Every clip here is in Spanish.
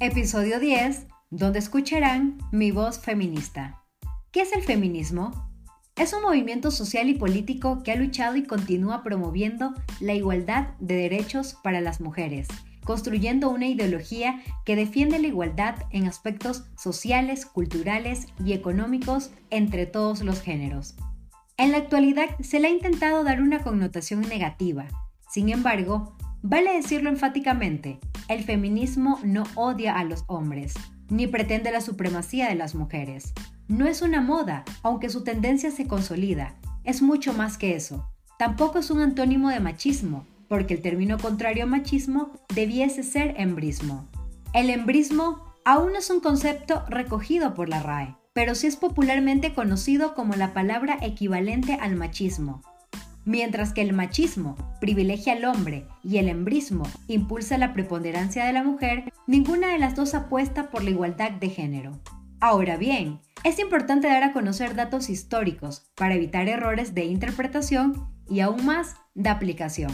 Episodio 10, donde escucharán mi voz feminista. ¿Qué es el feminismo? Es un movimiento social y político que ha luchado y continúa promoviendo la igualdad de derechos para las mujeres, construyendo una ideología que defiende la igualdad en aspectos sociales, culturales y económicos entre todos los géneros. En la actualidad se le ha intentado dar una connotación negativa. Sin embargo, vale decirlo enfáticamente, el feminismo no odia a los hombres, ni pretende la supremacía de las mujeres. No es una moda, aunque su tendencia se consolida. Es mucho más que eso. Tampoco es un antónimo de machismo, porque el término contrario a machismo debiese ser embrismo. El embrismo aún no es un concepto recogido por la RAE, pero sí es popularmente conocido como la palabra equivalente al machismo, Mientras que el machismo privilegia al hombre y el embrismo impulsa la preponderancia de la mujer, ninguna de las dos apuesta por la igualdad de género. Ahora bien, es importante dar a conocer datos históricos para evitar errores de interpretación y aún más de aplicación.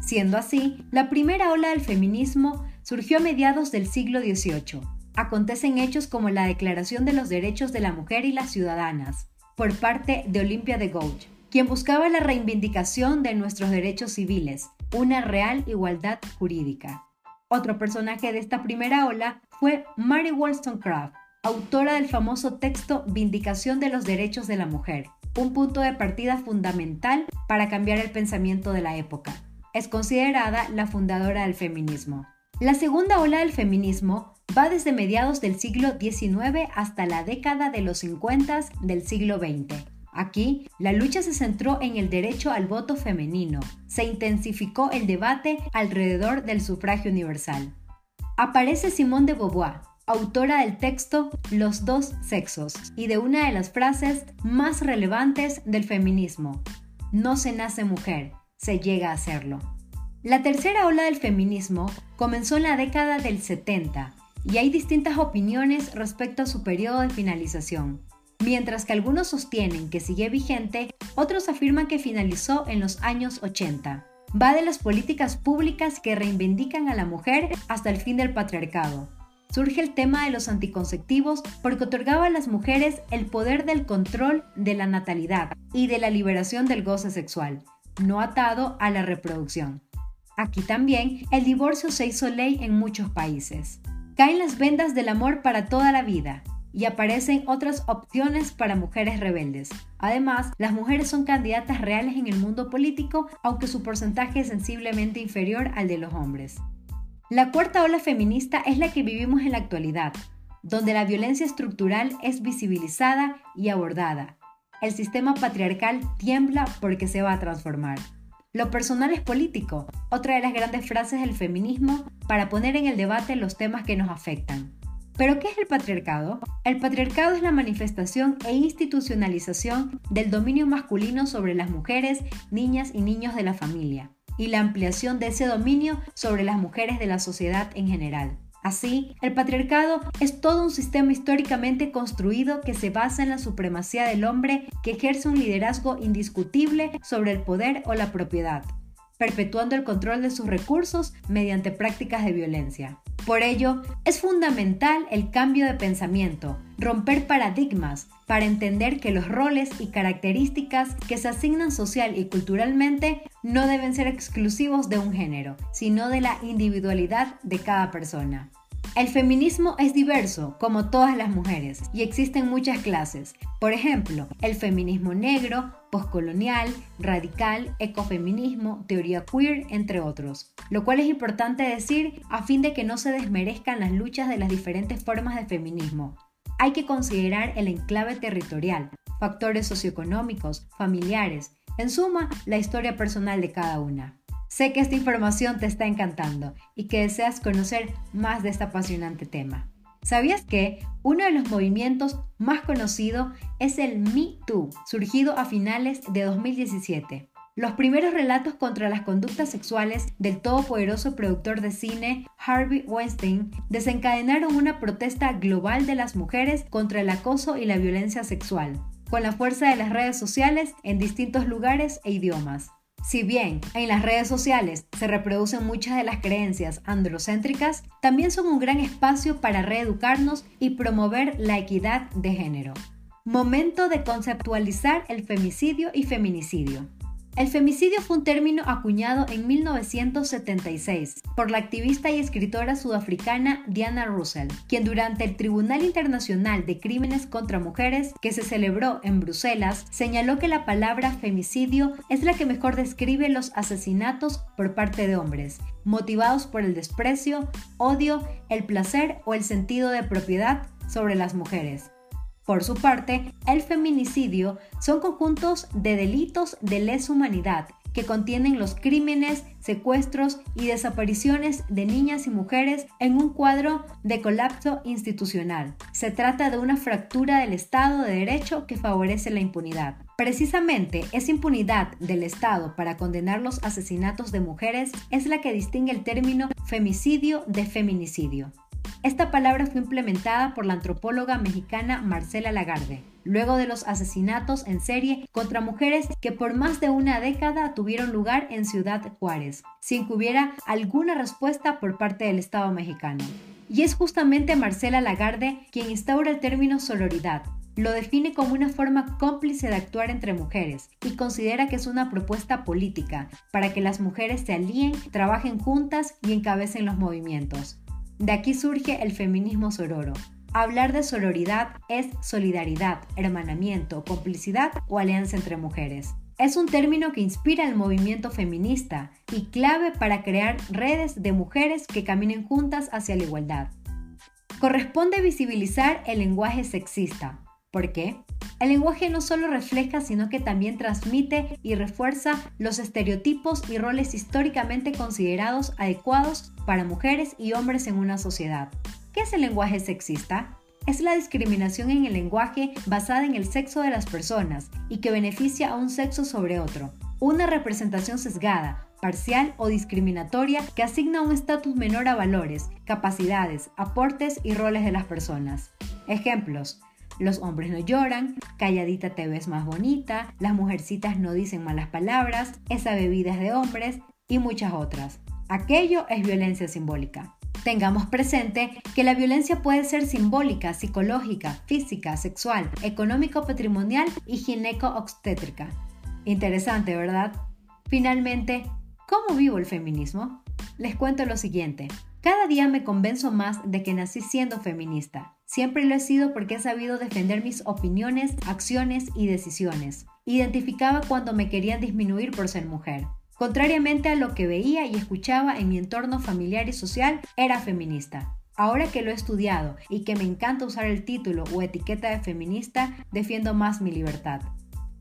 Siendo así, la primera ola del feminismo surgió a mediados del siglo XVIII. Acontecen hechos como la Declaración de los Derechos de la Mujer y las Ciudadanas, por parte de Olimpia de Gouges, quien buscaba la reivindicación de nuestros derechos civiles, una real igualdad jurídica. Otro personaje de esta primera ola fue Mary Wollstonecraft, autora del famoso texto Vindicación de los Derechos de la Mujer, un punto de partida fundamental para cambiar el pensamiento de la época. Es considerada la fundadora del feminismo. La segunda ola del feminismo va desde mediados del siglo XIX hasta la década de los 50 del siglo XX Aquí, la lucha se centró en el derecho al voto femenino. Se intensificó el debate alrededor del sufragio universal. Aparece Simone de Beauvoir, autora del texto Los dos sexos y de una de las frases más relevantes del feminismo. No se nace mujer, se llega a serlo. La tercera ola del feminismo comenzó en la década del 70 y hay distintas opiniones respecto a su periodo de finalización. Mientras que algunos sostienen que sigue vigente, otros afirman que finalizó en los años 80. Va de las políticas públicas que reivindican a la mujer hasta el fin del patriarcado. Surge el tema de los anticonceptivos porque otorgaba a las mujeres el poder del control de la natalidad y de la liberación del goce sexual, no atado a la reproducción. Aquí también el divorcio se hizo ley en muchos países. Caen las vendas del amor para toda la vida, y aparecen otras opciones para mujeres rebeldes. Además, las mujeres son candidatas reales en el mundo político, aunque su porcentaje es sensiblemente inferior al de los hombres. La cuarta ola feminista es la que vivimos en la actualidad, donde la violencia estructural es visibilizada y abordada. El sistema patriarcal tiembla porque se va a transformar. Lo personal es político, otra de las grandes frases del feminismo para poner en el debate los temas que nos afectan. ¿Pero qué es el patriarcado? El patriarcado es la manifestación e institucionalización del dominio masculino sobre las mujeres, niñas y niños de la familia, y la ampliación de ese dominio sobre las mujeres de la sociedad en general. Así, el patriarcado es todo un sistema históricamente construido que se basa en la supremacía del hombre que ejerce un liderazgo indiscutible sobre el poder o la propiedad, perpetuando el control de sus recursos mediante prácticas de violencia. Por ello, es fundamental el cambio de pensamiento, romper paradigmas para entender que los roles y características que se asignan social y culturalmente no deben ser exclusivos de un género, sino de la individualidad de cada persona. El feminismo es diverso, como todas las mujeres, y existen muchas clases. Por ejemplo, el feminismo negro, postcolonial, radical, ecofeminismo, teoría queer, entre otros. Lo cual es importante decir a fin de que no se desmerezcan las luchas de las diferentes formas de feminismo. Hay que considerar el enclave territorial, factores socioeconómicos, familiares, en suma, la historia personal de cada una. Sé que esta información te está encantando y que deseas conocer más de este apasionante tema. ¿Sabías que uno de los movimientos más conocidos es el Me Too, surgido a finales de 2017? Los primeros relatos contra las conductas sexuales del todopoderoso productor de cine Harvey Weinstein desencadenaron una protesta global de las mujeres contra el acoso y la violencia sexual, con la fuerza de las redes sociales en distintos lugares e idiomas. Si bien en las redes sociales se reproducen muchas de las creencias androcéntricas, también son un gran espacio para reeducarnos y promover la equidad de género. Momento de conceptualizar el femicidio y feminicidio. El femicidio fue un término acuñado en 1976 por la activista y escritora sudafricana Diana Russell, quien durante el Tribunal Internacional de Crímenes contra Mujeres, que se celebró en Bruselas, señaló que la palabra femicidio es la que mejor describe los asesinatos por parte de hombres, motivados por el desprecio, odio, el placer o el sentido de propiedad sobre las mujeres por su parte, el feminicidio son conjuntos de delitos de lesa humanidad que contienen los crímenes, secuestros y desapariciones de niñas y mujeres en un cuadro de colapso institucional. Se trata de una fractura del Estado de Derecho que favorece la impunidad. Precisamente esa impunidad del Estado para condenar los asesinatos de mujeres es la que distingue el término femicidio de feminicidio. Esta palabra fue implementada por la antropóloga mexicana Marcela Lagarde, luego de los asesinatos en serie contra mujeres que por más de una década tuvieron lugar en Ciudad Juárez, sin que hubiera alguna respuesta por parte del Estado mexicano. Y es justamente Marcela Lagarde quien instaura el término sororidad, lo define como una forma cómplice de actuar entre mujeres y considera que es una propuesta política para que las mujeres se alíen, trabajen juntas y encabecen los movimientos. De aquí surge el feminismo sororo. Hablar de sororidad es solidaridad, hermanamiento, complicidad o alianza entre mujeres. Es un término que inspira el movimiento feminista y clave para crear redes de mujeres que caminen juntas hacia la igualdad. Corresponde visibilizar el lenguaje sexista. ¿Por qué? El lenguaje no solo refleja, sino que también transmite y refuerza los estereotipos y roles históricamente considerados adecuados para mujeres y hombres en una sociedad. ¿Qué es el lenguaje sexista? Es la discriminación en el lenguaje basada en el sexo de las personas y que beneficia a un sexo sobre otro. Una representación sesgada, parcial o discriminatoria que asigna un estatus menor a valores, capacidades, aportes y roles de las personas. Ejemplos. Los hombres no lloran, calladita te ves más bonita, las mujercitas no dicen malas palabras, esa bebida es de hombres y muchas otras. Aquello es violencia simbólica. Tengamos presente que la violencia puede ser simbólica, psicológica, física, sexual, económico-patrimonial y gineco-obstétrica. Interesante, ¿verdad? Finalmente, ¿cómo vivo el feminismo? Les cuento lo siguiente. Cada día me convenzo más de que nací siendo feminista. Siempre lo he sido porque he sabido defender mis opiniones, acciones y decisiones. Identificaba cuando me querían disminuir por ser mujer. Contrariamente a lo que veía y escuchaba en mi entorno familiar y social, era feminista. Ahora que lo he estudiado y que me encanta usar el título o etiqueta de feminista, defiendo más mi libertad.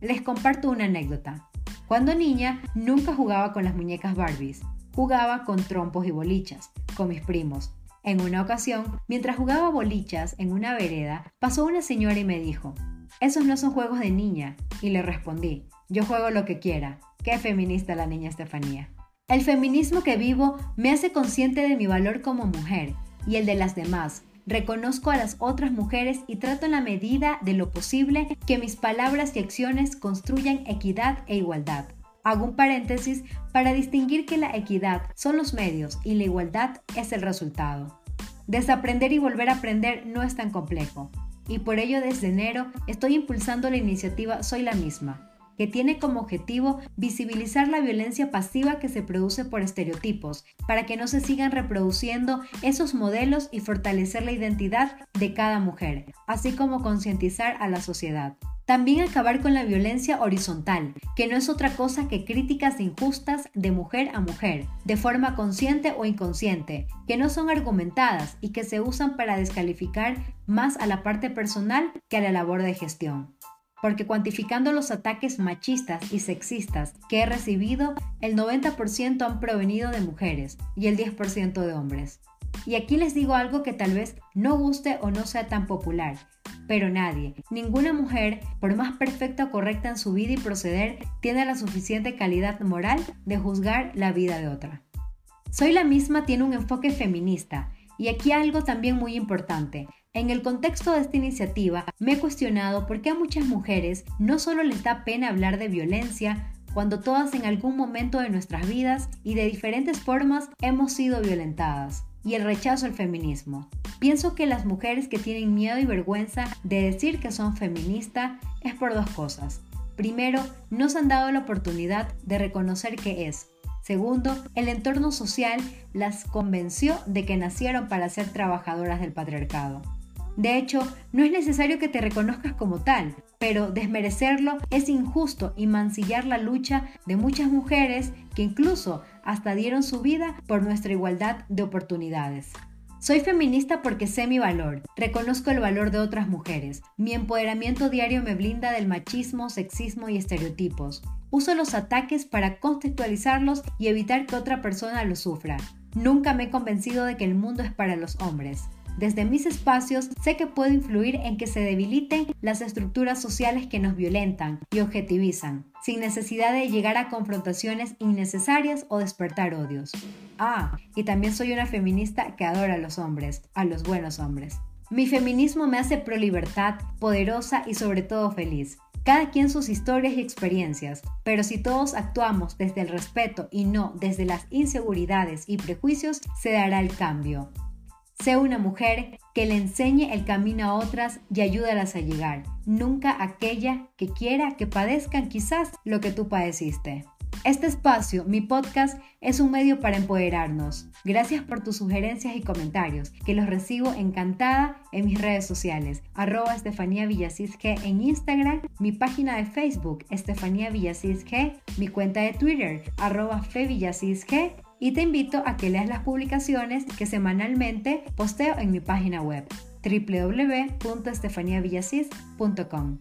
Les comparto una anécdota. Cuando niña, nunca jugaba con las muñecas Barbies. Jugaba con trompos y bolichas, con mis primos. En una ocasión, mientras jugaba bolichas en una vereda, pasó una señora y me dijo, esos no son juegos de niña. Y le respondí, yo juego lo que quiera. Qué feminista la niña Estefanía. El feminismo que vivo me hace consciente de mi valor como mujer y el de las demás. Reconozco a las otras mujeres y trato en la medida de lo posible que mis palabras y acciones construyan equidad e igualdad. Hago un paréntesis para distinguir que la equidad son los medios y la igualdad es el resultado. Desaprender y volver a aprender no es tan complejo, y por ello desde enero estoy impulsando la iniciativa Soy la misma, que tiene como objetivo visibilizar la violencia pasiva que se produce por estereotipos, para que no se sigan reproduciendo esos modelos y fortalecer la identidad de cada mujer, así como concientizar a la sociedad. También acabar con la violencia horizontal, que no es otra cosa que críticas injustas de mujer a mujer, de forma consciente o inconsciente, que no son argumentadas y que se usan para descalificar más a la parte personal que a la labor de gestión. Porque cuantificando los ataques machistas y sexistas que he recibido, el 90% han provenido de mujeres y el 10% de hombres. Y aquí les digo algo que tal vez no guste o no sea tan popular, pero nadie, ninguna mujer, por más perfecta o correcta en su vida y proceder, tiene la suficiente calidad moral de juzgar la vida de otra. Soy la misma tiene un enfoque feminista, y aquí algo también muy importante. En el contexto de esta iniciativa, me he cuestionado por qué a muchas mujeres no solo les da pena hablar de violencia, cuando todas en algún momento de nuestras vidas y de diferentes formas hemos sido violentadas y el rechazo al feminismo. Pienso que las mujeres que tienen miedo y vergüenza de decir que son feministas es por dos cosas. Primero, no se han dado la oportunidad de reconocer qué es. Segundo, el entorno social las convenció de que nacieron para ser trabajadoras del patriarcado. De hecho, no es necesario que te reconozcas como tal, pero desmerecerlo es injusto y mancillar la lucha de muchas mujeres que incluso hasta dieron su vida por nuestra igualdad de oportunidades. Soy feminista porque sé mi valor, reconozco el valor de otras mujeres. Mi empoderamiento diario me blinda del machismo, sexismo y estereotipos. Uso los ataques para contextualizarlos y evitar que otra persona los sufra. Nunca me he convencido de que el mundo es para los hombres. Desde mis espacios sé que puedo influir en que se debiliten las estructuras sociales que nos violentan y objetivizan, sin necesidad de llegar a confrontaciones innecesarias o despertar odios. Ah, y también soy una feminista que adora a los hombres, a los buenos hombres. Mi feminismo me hace pro libertad, poderosa y sobre todo feliz. Cada quien sus historias y experiencias, pero si todos actuamos desde el respeto y no desde las inseguridades y prejuicios, se dará el cambio. Sé una mujer que le enseñe el camino a otras y ayúdalas a llegar, nunca aquella que quiera que padezcan quizás lo que tú padeciste. Este espacio, mi podcast, es un medio para empoderarnos. Gracias por tus sugerencias y comentarios, que los recibo encantada en mis redes sociales, arroba Estefanía Villasís en Instagram, mi página de Facebook, Estefanía Villasís G, mi cuenta de Twitter, arroba Fe Villasís y te invito a que leas las publicaciones que semanalmente posteo en mi página web www.estefaniavillasis.com.